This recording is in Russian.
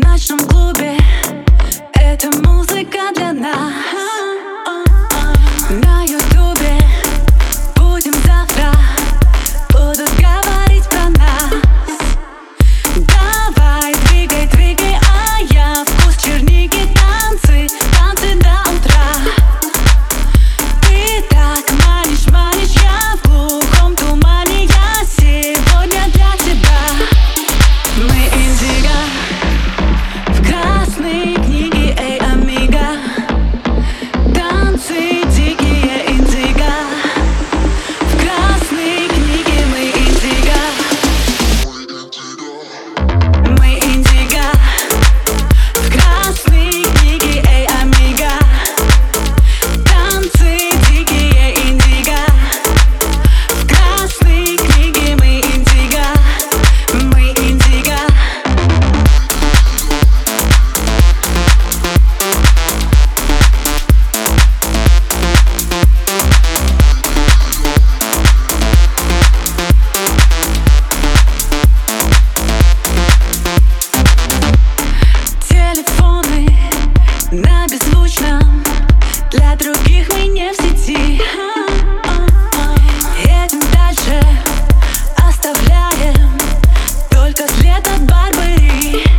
ночном клубе скучно Для других мы не в сети Едем дальше, оставляем Только след от Барбари.